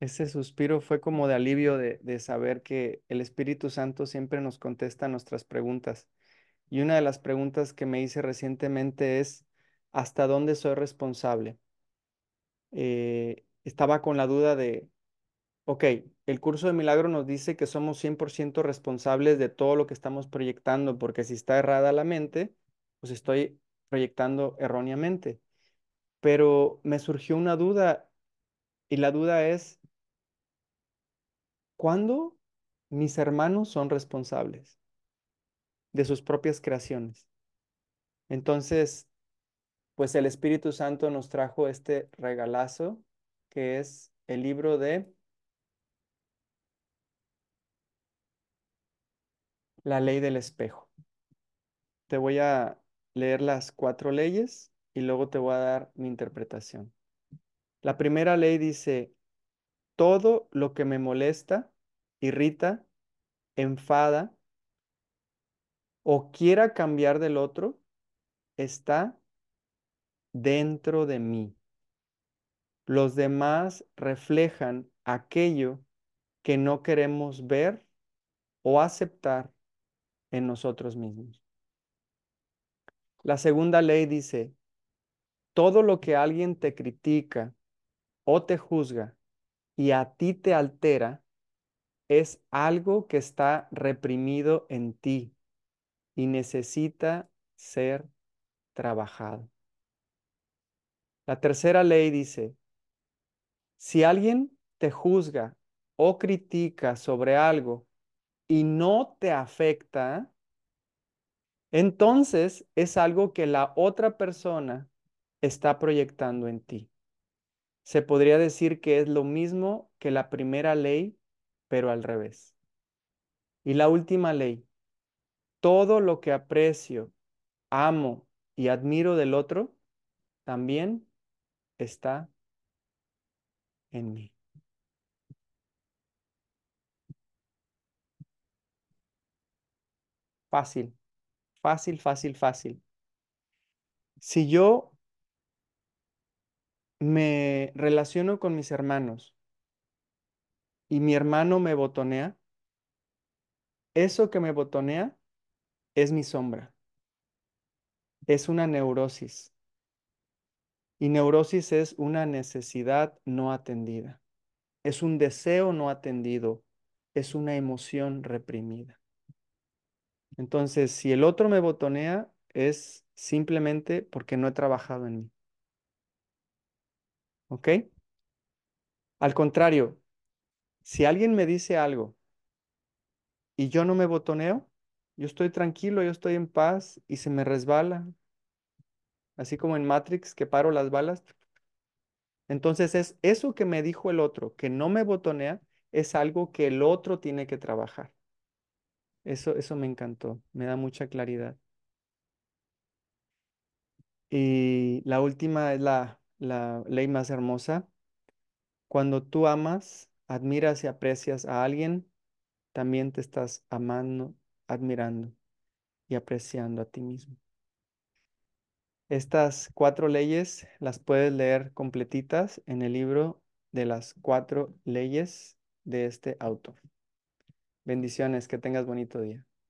Ese suspiro fue como de alivio de, de saber que el Espíritu Santo siempre nos contesta nuestras preguntas. Y una de las preguntas que me hice recientemente es, ¿hasta dónde soy responsable? Eh, estaba con la duda de, ok, el curso de milagro nos dice que somos 100% responsables de todo lo que estamos proyectando, porque si está errada la mente, pues estoy proyectando erróneamente. Pero me surgió una duda y la duda es, ¿cuándo mis hermanos son responsables de sus propias creaciones? Entonces, pues el Espíritu Santo nos trajo este regalazo que es el libro de la ley del espejo. Te voy a leer las cuatro leyes y luego te voy a dar mi interpretación. La primera ley dice, todo lo que me molesta, irrita, enfada o quiera cambiar del otro está dentro de mí. Los demás reflejan aquello que no queremos ver o aceptar en nosotros mismos. La segunda ley dice, todo lo que alguien te critica o te juzga y a ti te altera es algo que está reprimido en ti y necesita ser trabajado. La tercera ley dice, si alguien te juzga o critica sobre algo y no te afecta, entonces es algo que la otra persona está proyectando en ti. Se podría decir que es lo mismo que la primera ley, pero al revés. Y la última ley, todo lo que aprecio, amo y admiro del otro, también está en mí. Fácil, fácil, fácil, fácil. Si yo me relaciono con mis hermanos y mi hermano me botonea, eso que me botonea es mi sombra. Es una neurosis. Y neurosis es una necesidad no atendida. Es un deseo no atendido. Es una emoción reprimida. Entonces, si el otro me botonea, es simplemente porque no he trabajado en mí. ¿Ok? Al contrario, si alguien me dice algo y yo no me botoneo, yo estoy tranquilo, yo estoy en paz y se me resbala. Así como en Matrix que paro las balas. Entonces es eso que me dijo el otro, que no me botonea, es algo que el otro tiene que trabajar. Eso, eso me encantó, me da mucha claridad. Y la última es la, la ley más hermosa. Cuando tú amas, admiras y aprecias a alguien, también te estás amando, admirando y apreciando a ti mismo. Estas cuatro leyes las puedes leer completitas en el libro de las cuatro leyes de este autor. Bendiciones, que tengas bonito día.